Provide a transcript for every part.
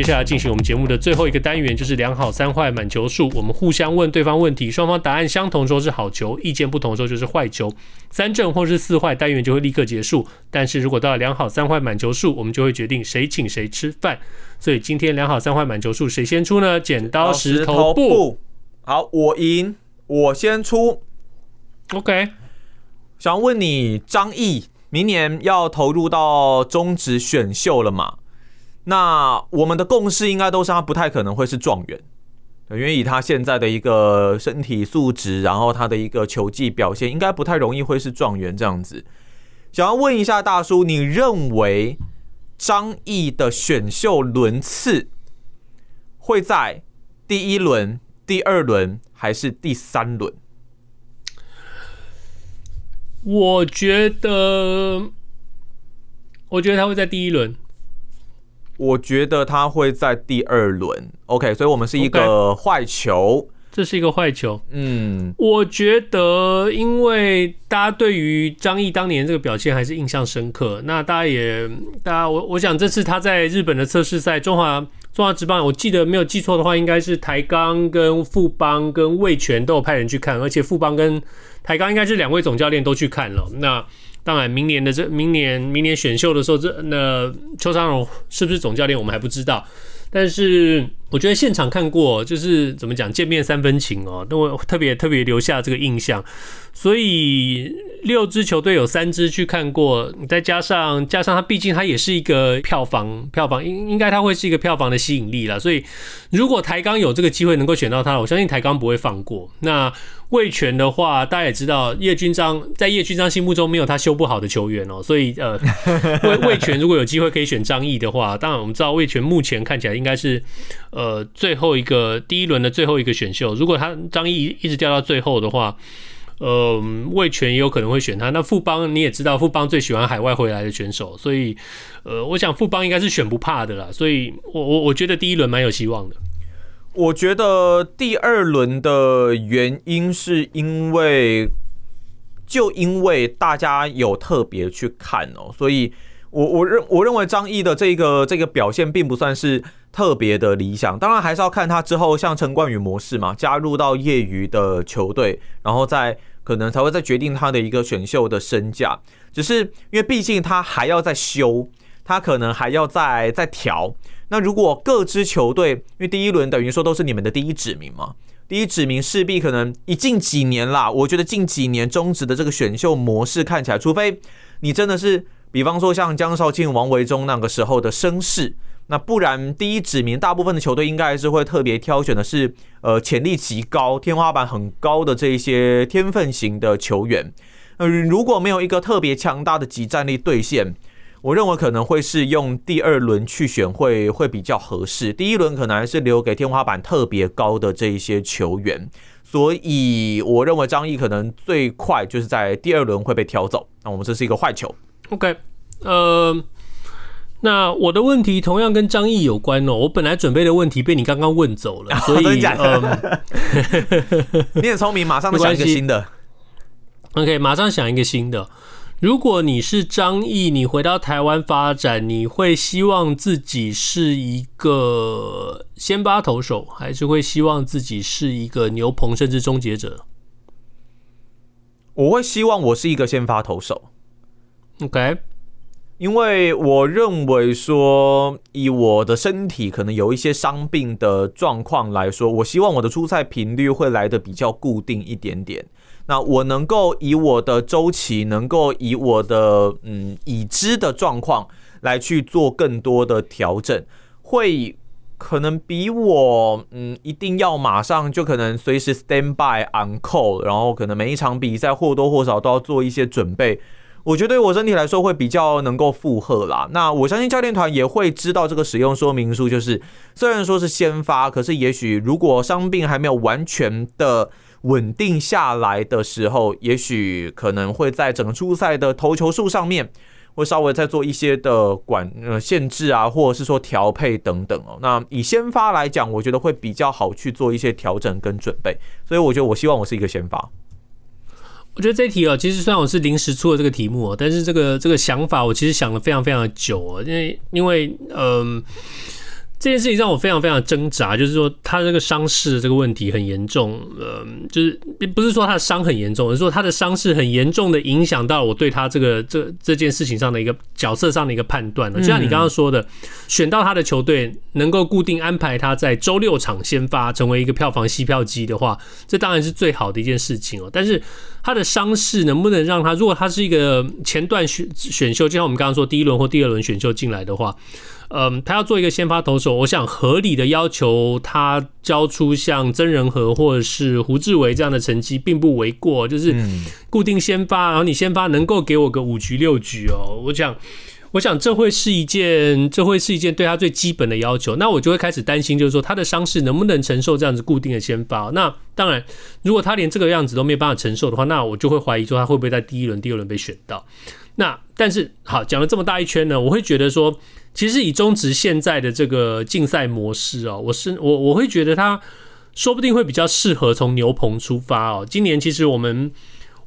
接下来进行我们节目的最后一个单元，就是两好三坏满球数。我们互相问对方问题，双方答案相同，说是好球；意见不同，说就是坏球。三正或是四坏，单元就会立刻结束。但是如果到了两好三坏满球数，我们就会决定谁请谁吃饭。所以今天两好三坏满球数，谁先出呢？剪刀石头布。好，我赢，我先出。OK，想问你，张毅明年要投入到中职选秀了吗？那我们的共识应该都是他不太可能会是状元，因为以他现在的一个身体素质，然后他的一个球技表现，应该不太容易会是状元这样子。想要问一下大叔，你认为张毅的选秀轮次会在第一轮、第二轮还是第三轮？我觉得，我觉得他会在第一轮。我觉得他会在第二轮，OK，所以我们是一个坏球，这是一个坏球。嗯，我觉得，因为大家对于张毅当年这个表现还是印象深刻。那大家也，大家我我想这次他在日本的测试赛，中华中华职棒，我记得没有记错的话，应该是台钢跟富邦跟魏全都有派人去看，而且富邦跟台钢应该是两位总教练都去看了。那当然，明年的这明年明年选秀的时候，这那邱昌荣是不是总教练，我们还不知道。但是我觉得现场看过，就是怎么讲，见面三分情哦，那我特别特别留下这个印象。所以六支球队有三支去看过，再加上加上他，毕竟他也是一个票房票房应应该他会是一个票房的吸引力了。所以如果台钢有这个机会能够选到他，我相信台钢不会放过。那味全的话，大家也知道叶君章在叶君章心目中没有他修不好的球员哦，所以呃，味味全如果有机会可以选张毅的话，当然我们知道味全目前看起来应该是呃最后一个第一轮的最后一个选秀，如果他张毅一直掉到最后的话。呃，味全也有可能会选他。那富邦你也知道，富邦最喜欢海外回来的选手，所以呃，我想富邦应该是选不怕的啦。所以我我我觉得第一轮蛮有希望的。我觉得第二轮的原因是因为，就因为大家有特别去看哦，所以我我认我认为张毅的这个这个表现并不算是特别的理想。当然还是要看他之后像陈冠宇模式嘛，加入到业余的球队，然后再。可能才会再决定他的一个选秀的身价，只是因为毕竟他还要再修，他可能还要再再调。那如果各支球队，因为第一轮等于说都是你们的第一指名嘛，第一指名势必可能以近几年啦，我觉得近几年中职的这个选秀模式看起来，除非你真的是，比方说像江少庆、王维忠那个时候的声势。那不然，第一指名，大部分的球队应该还是会特别挑选的是，呃，潜力极高、天花板很高的这一些天分型的球员。呃，如果没有一个特别强大的即战力兑现，我认为可能会是用第二轮去选会会比较合适。第一轮可能还是留给天花板特别高的这一些球员。所以我认为张毅可能最快就是在第二轮会被挑走。那我们这是一个坏球。OK，呃。那我的问题同样跟张毅有关哦。我本来准备的问题被你刚刚问走了，所以嗯，你很聪明，马上想一个新的。OK，马上想一个新的。如果你是张毅，你回到台湾发展，你会希望自己是一个先发投手，还是会希望自己是一个牛棚甚至终结者？我会希望我是一个先发投手。OK。因为我认为说，以我的身体可能有一些伤病的状况来说，我希望我的出赛频率会来的比较固定一点点。那我能够以我的周期，能够以我的嗯已知的状况来去做更多的调整，会可能比我嗯一定要马上就可能随时 stand by on call，然后可能每一场比赛或多或少都要做一些准备。我觉得对我身体来说会比较能够负荷啦。那我相信教练团也会知道这个使用说明书，就是虽然说是先发，可是也许如果伤病还没有完全的稳定下来的时候，也许可能会在整个出赛的投球数上面，会稍微再做一些的管呃限制啊，或者是说调配等等哦。那以先发来讲，我觉得会比较好去做一些调整跟准备，所以我觉得我希望我是一个先发。我觉得这题哦，其实虽然我是临时出的这个题目哦，但是这个这个想法我其实想了非常非常的久哦，因为因为嗯。这件事情让我非常非常挣扎，就是说他这个伤势这个问题很严重，呃，就是不是说他的伤很严重，而是说他的伤势很严重的影响到我对他这个这这件事情上的一个角色上的一个判断了。就像你刚刚说的，选到他的球队能够固定安排他在周六场先发，成为一个票房吸票机的话，这当然是最好的一件事情哦。但是他的伤势能不能让他，如果他是一个前段选选秀，就像我们刚刚说第一轮或第二轮选秀进来的话。嗯，他要做一个先发投手，我想合理的要求他交出像曾仁和或者是胡志伟这样的成绩，并不为过。就是固定先发，然后你先发能够给我个五局六局哦，我想，我想这会是一件，这会是一件对他最基本的要求。那我就会开始担心，就是说他的伤势能不能承受这样子固定的先发？那当然，如果他连这个样子都没有办法承受的话，那我就会怀疑说他会不会在第一轮、第二轮被选到。那但是好，讲了这么大一圈呢，我会觉得说。其实以中职现在的这个竞赛模式哦，我是我我会觉得他说不定会比较适合从牛棚出发哦。今年其实我们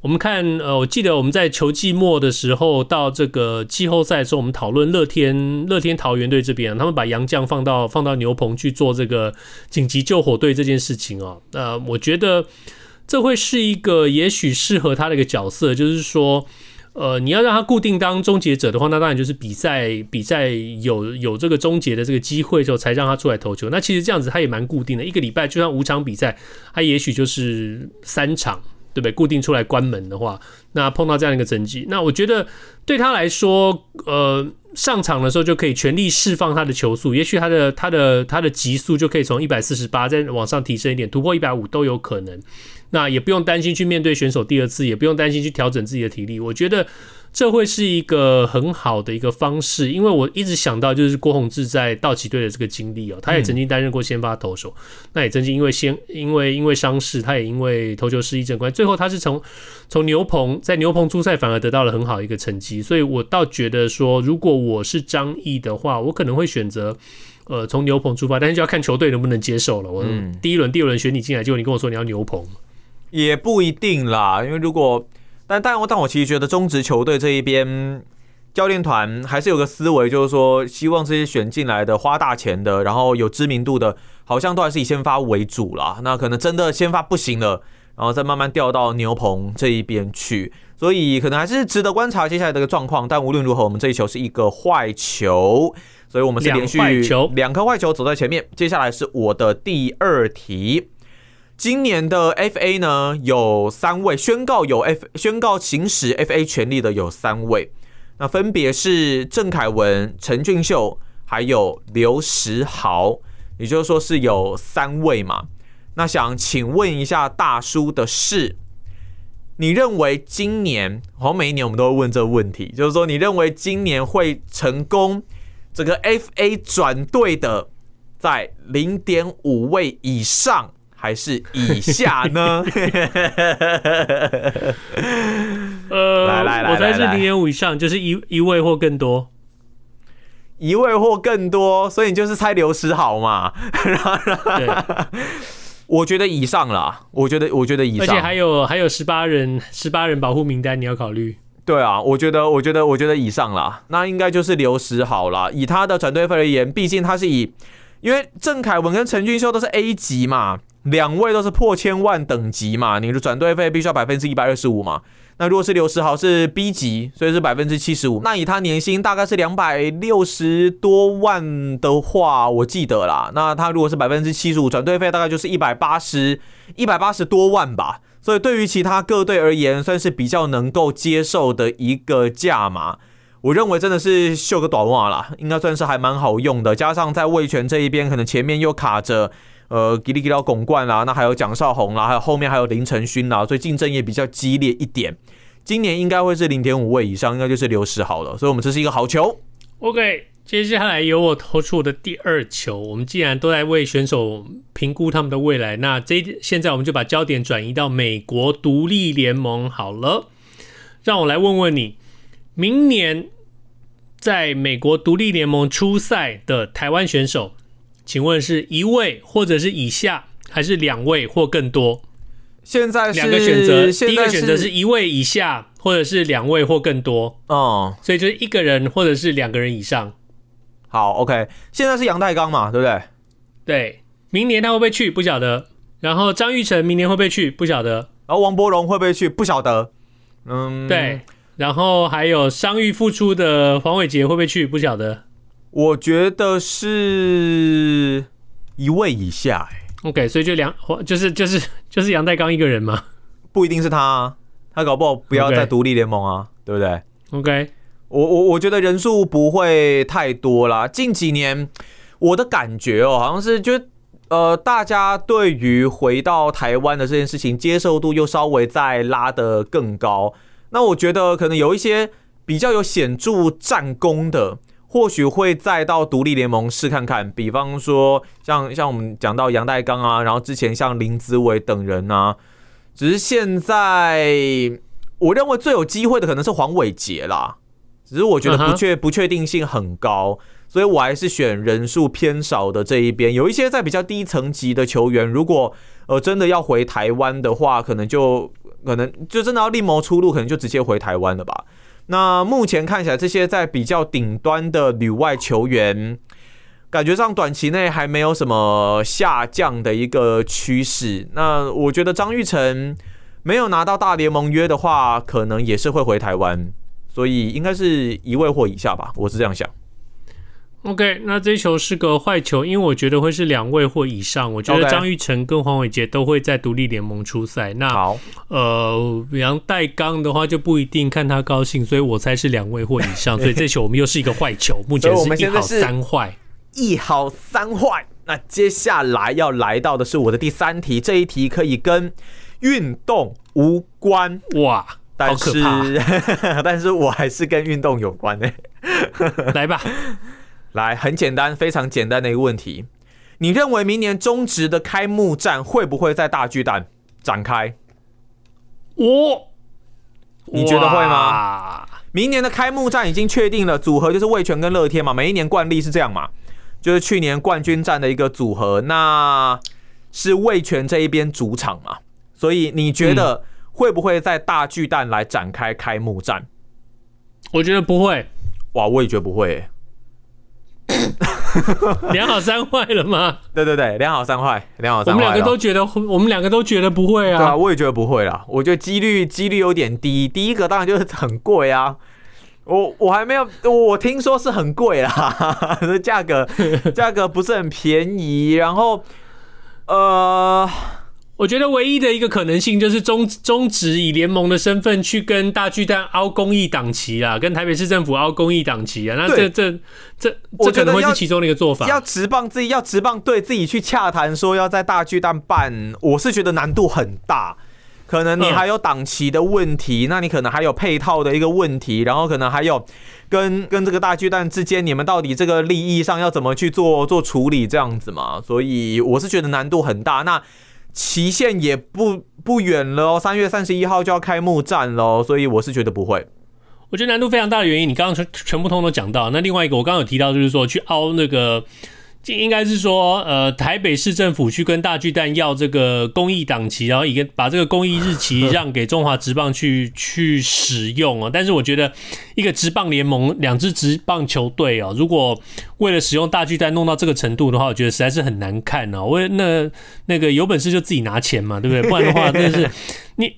我们看呃，我记得我们在球季末的时候到这个季后赛的时候，我们讨论乐天乐天桃园队这边，他们把杨将放到放到牛棚去做这个紧急救火队这件事情哦。呃，我觉得这会是一个也许适合他的一个角色，就是说。呃，你要让他固定当终结者的话，那当然就是比赛比赛有有这个终结的这个机会之后，才让他出来投球。那其实这样子他也蛮固定的，一个礼拜就算五场比赛，他也许就是三场，对不对？固定出来关门的话，那碰到这样一个成绩，那我觉得对他来说，呃，上场的时候就可以全力释放他的球速，也许他的他的他的极速就可以从一百四十八再往上提升一点，突破一百五都有可能。那也不用担心去面对选手第二次，也不用担心去调整自己的体力。我觉得这会是一个很好的一个方式，因为我一直想到就是郭宏志在道奇队的这个经历哦，他也曾经担任过先发投手，那也曾经因为先因为因为伤势，他也因为投球失忆症关，最后他是从从牛棚在牛棚出赛，反而得到了很好一个成绩。所以我倒觉得说，如果我是张毅的话，我可能会选择呃从牛棚出发，但是就要看球队能不能接受了。我第一轮、第二轮选你进来，结果你跟我说你要牛棚。也不一定啦，因为如果，但但我但我其实觉得中职球队这一边教练团还是有个思维，就是说希望这些选进来的花大钱的，然后有知名度的，好像都还是以先发为主啦。那可能真的先发不行了，然后再慢慢调到牛棚这一边去，所以可能还是值得观察接下来的一个状况。但无论如何，我们这一球是一个坏球，所以我们是连续两颗坏球走在前面。接下来是我的第二题。今年的 FA 呢，有三位宣告有 F 宣告行使 FA 权利的有三位，那分别是郑凯文、陈俊秀还有刘石豪，也就是说是有三位嘛。那想请问一下大叔的是，你认为今年好像每一年我们都会问这个问题，就是说你认为今年会成功这个 FA 转队的在零点五位以上？还是以下呢？呃，来来来，我猜是零点五以上，就是一一位或更多，一位或更多，所以你就是猜刘时豪嘛？对，我觉得以上啦，我觉得我觉得以上，而且还有还有十八人十八人保护名单，你要考虑。对啊，我觉得我觉得我觉得以上啦，那应该就是刘时豪啦。以他的转队费而言，毕竟他是以，因为郑凯文跟陈俊秀都是 A 级嘛。两位都是破千万等级嘛，你的转队费必须要百分之一百二十五嘛。那如果是刘时豪是 B 级，所以是百分之七十五。那以他年薪大概是两百六十多万的话，我记得啦。那他如果是百分之七十五，转队费大概就是一百八十一百八十多万吧。所以对于其他各队而言，算是比较能够接受的一个价码。我认为真的是秀个短袜啦，应该算是还蛮好用的。加上在味全这一边，可能前面又卡着。呃，吉利吉到巩冠啦，那还有蒋少红啦，还有后面还有林承勋啦，所以竞争也比较激烈一点。今年应该会是零点五位以上，应该就是刘世豪了，所以我们这是一个好球。OK，接下来由我投出我的第二球。我们既然都在为选手评估他们的未来，那这现在我们就把焦点转移到美国独立联盟好了。让我来问问你，明年在美国独立联盟出赛的台湾选手，请问是一位或者是以下，还是两位或更多？现在是两个选择，第一个选择是一位以下，或者是两位或更多。哦，所以就是一个人或者是两个人以上。好，OK，现在是杨代刚嘛，对不对？对，明年他会不会去不晓得。然后张玉成明年会不会去不晓得。然后王柏荣会不会去不晓得。嗯，对。然后还有伤愈复出的黄伟杰会不会去不晓得。我觉得是一位以下，欸。OK，所以就两，就是就是就是杨代刚一个人嘛，不一定是他，啊，他搞不好不要再独立联盟啊.对不对？OK，我我我觉得人数不会太多啦。近几年我的感觉哦，好像是就呃，大家对于回到台湾的这件事情接受度又稍微再拉得更高。那我觉得可能有一些比较有显著战功的。或许会再到独立联盟试看看，比方说像像我们讲到杨代刚啊，然后之前像林子伟等人啊，只是现在我认为最有机会的可能是黄伟杰啦，只是我觉得不确不确定性很高，所以我还是选人数偏少的这一边。有一些在比较低层级的球员，如果呃真的要回台湾的话，可能就可能就真的要另谋出路，可能就直接回台湾了吧。那目前看起来，这些在比较顶端的旅外球员，感觉上短期内还没有什么下降的一个趋势。那我觉得张玉成没有拿到大联盟约的话，可能也是会回台湾，所以应该是一位或以下吧，我是这样想。OK，那这一球是个坏球，因为我觉得会是两位或以上。我觉得张玉成跟黄伟杰都会在独立联盟出赛。那好，呃，杨代刚的话就不一定，看他高兴，所以我猜是两位或以上。所以这球我们又是一个坏球，目前是一好三坏，一好三坏。那接下来要来到的是我的第三题，这一题可以跟运动无关哇，但是 但是我还是跟运动有关哎，来吧。来，很简单，非常简单的一个问题，你认为明年中职的开幕战会不会在大巨蛋展开？我，你觉得会吗？明年的开幕战已经确定了，组合就是味全跟乐天嘛，每一年惯例是这样嘛，就是去年冠军战的一个组合，那是味全这一边主场嘛，所以你觉得会不会在大巨蛋来展开开幕战？嗯，我觉得不会，哇，我也觉得不会欸。两好三坏了吗？对对对，两好三坏，两好三坏。我们两个都觉得，我们两个都觉得不会啊。对啊，我也觉得不会啦。我觉得几率几率有点低。第一个当然就是很贵啊。我我还没有，我听说是很贵啦，价格 价格不是很便宜。然后，呃。我觉得唯一的一个可能性就是中中职以联盟的身份去跟大巨蛋凹公益档期啊，跟台北市政府凹公益档期啊，那这这这这可能会是其中的一个做法。要直棒自己要直棒对自己去洽谈说要在大巨蛋办，我是觉得难度很大。可能你还有档期的问题，那你可能还有配套的一个问题，然后可能还有跟跟这个大巨蛋之间，你们到底这个利益上要怎么去做做处理这样子嘛？所以我是觉得难度很大。那期限也不不远了哦，三月三十一号就要开幕战了，所以我是觉得不会。我觉得难度非常大的原因，你刚刚全全部通通都讲到。那另外一个，我刚刚有提到，就是说去凹那个。应该是说，呃，台北市政府去跟大巨蛋要这个公益档期，然后一个把这个公益日期让给中华职棒去去使用哦。但是我觉得，一个职棒联盟两支职棒球队哦，如果为了使用大巨蛋弄到这个程度的话，我觉得实在是很难看哦。为那那个有本事就自己拿钱嘛，对不对？不然的话，真的是 你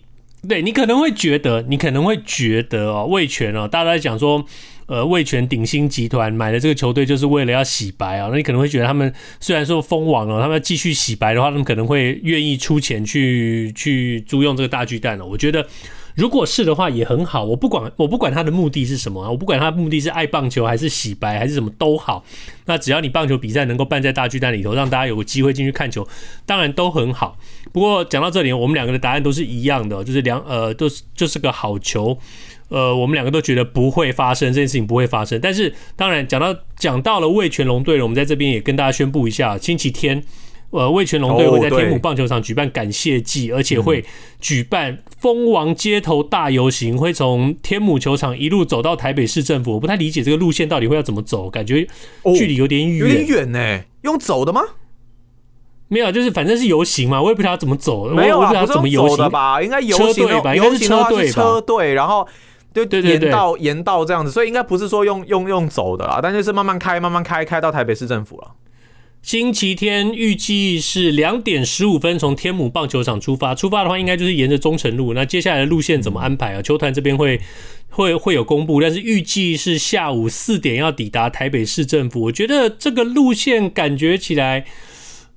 对你可能会觉得，你可能会觉得哦，味全哦，大家在讲说。呃，味全鼎新集团买的这个球队就是为了要洗白啊，那你可能会觉得他们虽然说封王了，他们要继续洗白的话，他们可能会愿意出钱去去租用这个大巨蛋了。我觉得如果是的话，也很好。我不管，我不管他的目的是什么啊，我不管他的目的是爱棒球还是洗白还是什么都好。那只要你棒球比赛能够办在大巨蛋里头，让大家有个机会进去看球，当然都很好。不过讲到这里，我们两个的答案都是一样的，就是两呃都是就是个好球。呃，我们两个都觉得不会发生这件事情，不会发生。但是当然讲到讲到了味全龙队了，我们在这边也跟大家宣布一下，星期天。呃，味全龙队会在天母棒球场举办感谢祭，而且会举办蜂王街头大游行，会从天母球场一路走到台北市政府。我不太理解这个路线到底会要怎么走，感觉距离有点远，有点远呢。用走的吗？没有，就是反正是游行嘛，我也不知道怎么走。没有啊，不知道怎么游行的吧？应该游行吧？应该是车队吧？车队，然后就沿道沿道这样子，所以应该不是说用用用走的啦，但就是慢慢开，慢慢开，开到台北市政府了。星期天预计是两点十五分从天母棒球场出发，出发的话应该就是沿着中城路。那接下来的路线怎么安排啊？球团这边会会会有公布，但是预计是下午四点要抵达台北市政府。我觉得这个路线感觉起来。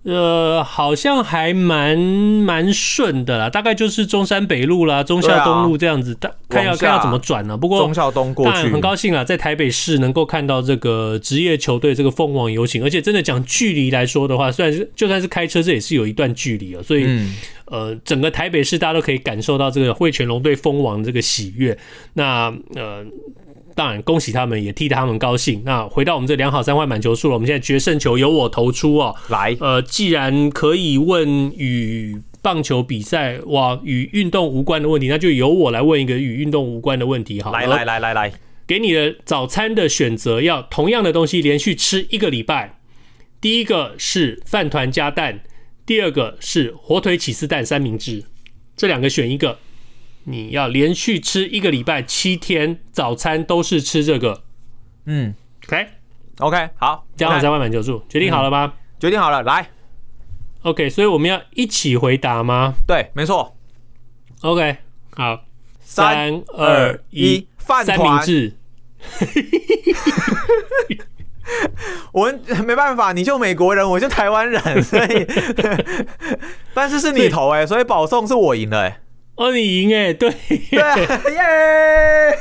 呃，好像还蛮蛮顺的啦，大概就是中山北路啦、中孝东路这样子，但、啊、看要看要怎么转呢、啊？不过中孝东过去，但很高兴啊，在台北市能够看到这个职业球队这个蜂王游行，而且真的讲距离来说的话，虽然是就算是开车，这也是有一段距离啊，所以、嗯、呃，整个台北市大家都可以感受到这个汇全龙队蜂王这个喜悦。那呃。当然，恭喜他们，也替他们高兴。那回到我们这两好三坏满球数了，我们现在决胜球由我投出哦。来，呃，既然可以问与棒球比赛哇与运动无关的问题，那就由我来问一个与运动无关的问题。好，来来来来来，给你的早餐的选择，要同样的东西连续吃一个礼拜。第一个是饭团加蛋，第二个是火腿起司蛋三明治，这两个选一个。你要连续吃一个礼拜七天，早餐都是吃这个。嗯，OK，OK，好，两好三万满球数，决定好了吗？决定好了，来，OK，所以我们要一起回答吗？对，没错。OK，好，三二一，饭三明治。我们 没办法，你就美国人，我就台湾人，所以，但是是你投哎，所以保送是我赢了哎。哦，你赢哎，对，对，耶！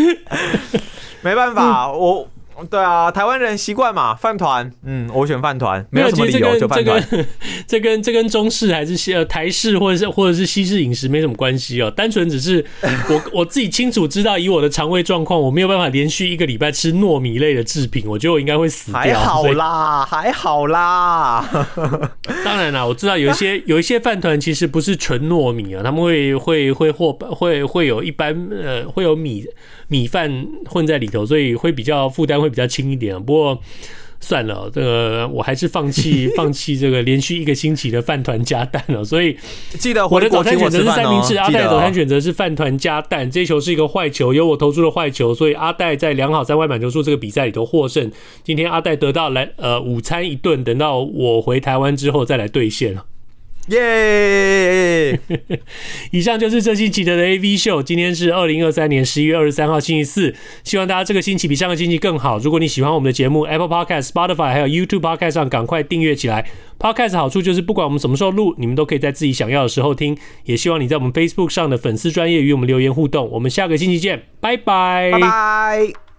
没办法，我。对啊，台湾人习惯嘛，饭团。嗯，我选饭团，没有什么理由就饭团。这跟 这跟这跟中式还是西呃台式或者是或者是西式饮食没什么关系哦，单纯只是 我我自己清楚知道，以我的肠胃状况，我没有办法连续一个礼拜吃糯米类的制品，我觉得我应该会死掉。还好啦，还好啦。当然啦，我知道有一些有一些饭团其实不是纯糯米啊，他们会会会或会会有一般呃会有米。米饭混在里头，所以会比较负担会比较轻一点。不过算了，这个我还是放弃 放弃这个连续一个星期的饭团加蛋了。所以记得我的早餐选择是三明治，阿戴早餐选择是饭团加蛋。这一球是一个坏球，由我投出的坏球，所以阿戴在良好三坏满球数这个比赛里头获胜。今天阿戴得到来呃午餐一顿，等到我回台湾之后再来兑现了。耶！以上就是这星期的 AV 秀。今天是二零二三年十一月二十三号星期四。希望大家这个星期比上个星期更好。如果你喜欢我们的节目，Apple Podcast、Spotify 还有 YouTube Podcast 上赶快订阅起来。Podcast 好处就是不管我们什么时候录，你们都可以在自己想要的时候听。也希望你在我们 Facebook 上的粉丝专业与我们留言互动。我们下个星期见，拜拜，拜拜。